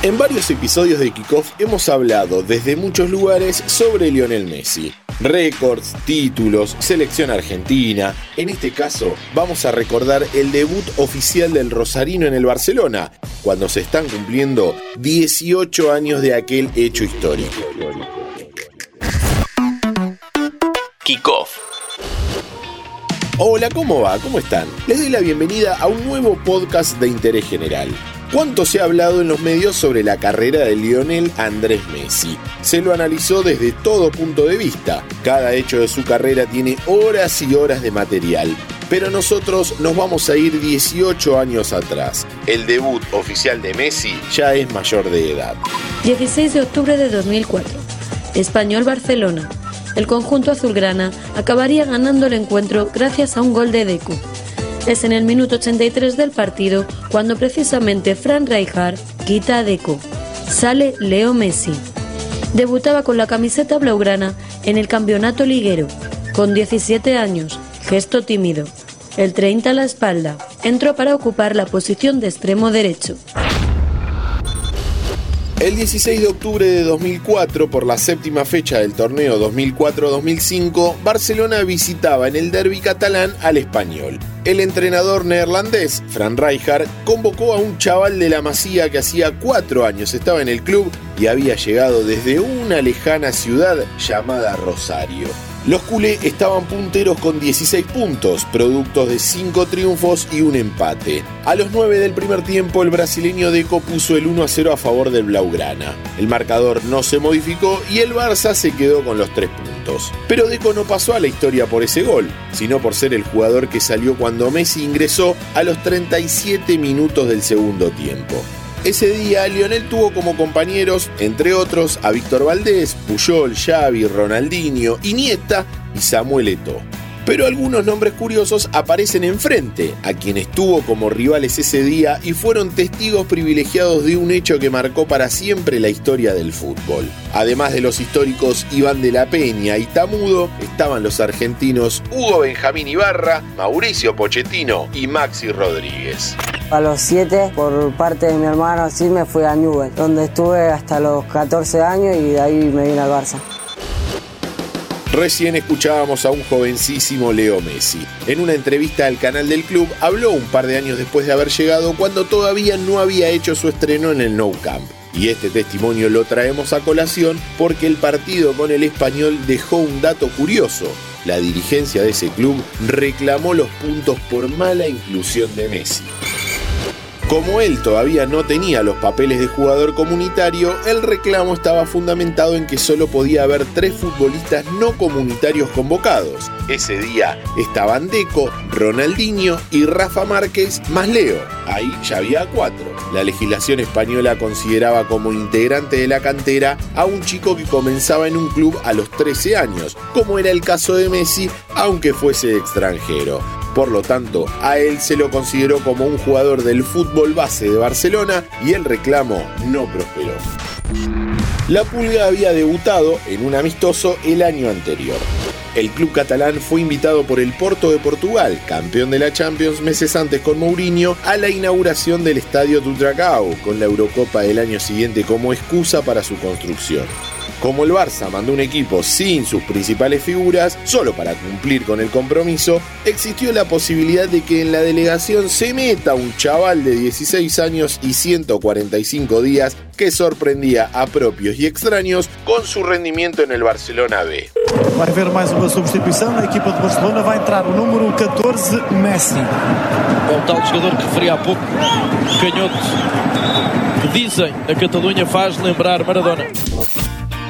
En varios episodios de Kickoff hemos hablado desde muchos lugares sobre Lionel Messi. Récords, títulos, selección argentina. En este caso, vamos a recordar el debut oficial del Rosarino en el Barcelona, cuando se están cumpliendo 18 años de aquel hecho histórico. Kickoff. Hola, ¿cómo va? ¿Cómo están? Les doy la bienvenida a un nuevo podcast de interés general. ¿Cuánto se ha hablado en los medios sobre la carrera de Lionel Andrés Messi? Se lo analizó desde todo punto de vista. Cada hecho de su carrera tiene horas y horas de material. Pero nosotros nos vamos a ir 18 años atrás. El debut oficial de Messi ya es mayor de edad. 16 de octubre de 2004. Español Barcelona. El conjunto azulgrana acabaría ganando el encuentro gracias a un gol de Deku. Es en el minuto 83 del partido cuando precisamente Fran Rijkaard quita a Deco. Sale Leo Messi. Debutaba con la camiseta blaugrana en el campeonato liguero, con 17 años, gesto tímido. El 30 a la espalda, entró para ocupar la posición de extremo derecho. El 16 de octubre de 2004, por la séptima fecha del torneo 2004-2005, Barcelona visitaba en el derby catalán al español. El entrenador neerlandés, Fran Rijkaard, convocó a un chaval de la Masía que hacía cuatro años estaba en el club y había llegado desde una lejana ciudad llamada Rosario. Los culé estaban punteros con 16 puntos, productos de 5 triunfos y un empate. A los 9 del primer tiempo, el brasileño Deco puso el 1 a 0 a favor del Blaugrana. El marcador no se modificó y el Barça se quedó con los 3 puntos. Pero Deco no pasó a la historia por ese gol, sino por ser el jugador que salió cuando Messi ingresó a los 37 minutos del segundo tiempo. Ese día Lionel tuvo como compañeros, entre otros, a Víctor Valdés, Puyol, Xavi, Ronaldinho, Iniesta y Samuel Eto'o. Pero algunos nombres curiosos aparecen enfrente, a quienes tuvo como rivales ese día y fueron testigos privilegiados de un hecho que marcó para siempre la historia del fútbol. Además de los históricos Iván de la Peña y Tamudo, estaban los argentinos Hugo Benjamín Ibarra, Mauricio Pochettino y Maxi Rodríguez. A los 7, por parte de mi hermano, sí me fui a Newell, donde estuve hasta los 14 años y de ahí me vine al Barça. Recién escuchábamos a un jovencísimo Leo Messi. En una entrevista al canal del club habló un par de años después de haber llegado cuando todavía no había hecho su estreno en el Nou Camp. Y este testimonio lo traemos a colación porque el partido con el español dejó un dato curioso. La dirigencia de ese club reclamó los puntos por mala inclusión de Messi. Como él todavía no tenía los papeles de jugador comunitario, el reclamo estaba fundamentado en que solo podía haber tres futbolistas no comunitarios convocados. Ese día estaban Deco, Ronaldinho y Rafa Márquez más Leo. Ahí ya había cuatro. La legislación española consideraba como integrante de la cantera a un chico que comenzaba en un club a los 13 años, como era el caso de Messi, aunque fuese extranjero. Por lo tanto, a él se lo consideró como un jugador del fútbol base de Barcelona y el reclamo no prosperó. La Pulga había debutado en un amistoso el año anterior. El club catalán fue invitado por el Porto de Portugal, campeón de la Champions meses antes con Mourinho, a la inauguración del estadio Dragao, con la Eurocopa del año siguiente como excusa para su construcción. Como el Barça mandó un equipo sin sus principales figuras, solo para cumplir con el compromiso, existió la posibilidad de que en la delegación se meta un chaval de 16 años y 145 días que sorprendía a propios y extraños con su rendimiento en el Barcelona B. Va a haber más una sustitución, la equipo de Barcelona va a entrar el número 14, Messi. O tal jugador que referia há pouco, canhoto, que dizem a Catalunha faz lembrar Maradona.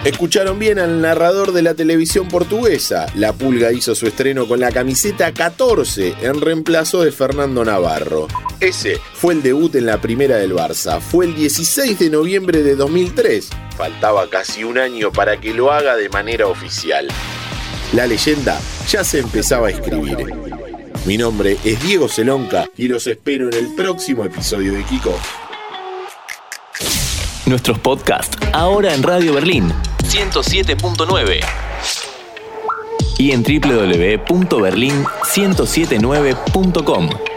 Escucharon bien al narrador de la televisión portuguesa. La Pulga hizo su estreno con la camiseta 14 en reemplazo de Fernando Navarro. Ese fue el debut en la primera del Barça. Fue el 16 de noviembre de 2003. Faltaba casi un año para que lo haga de manera oficial. La leyenda ya se empezaba a escribir. Mi nombre es Diego Celonca y los espero en el próximo episodio de Kiko. Nuestros podcasts ahora en Radio Berlín 107.9 y en www.berlin1079.com.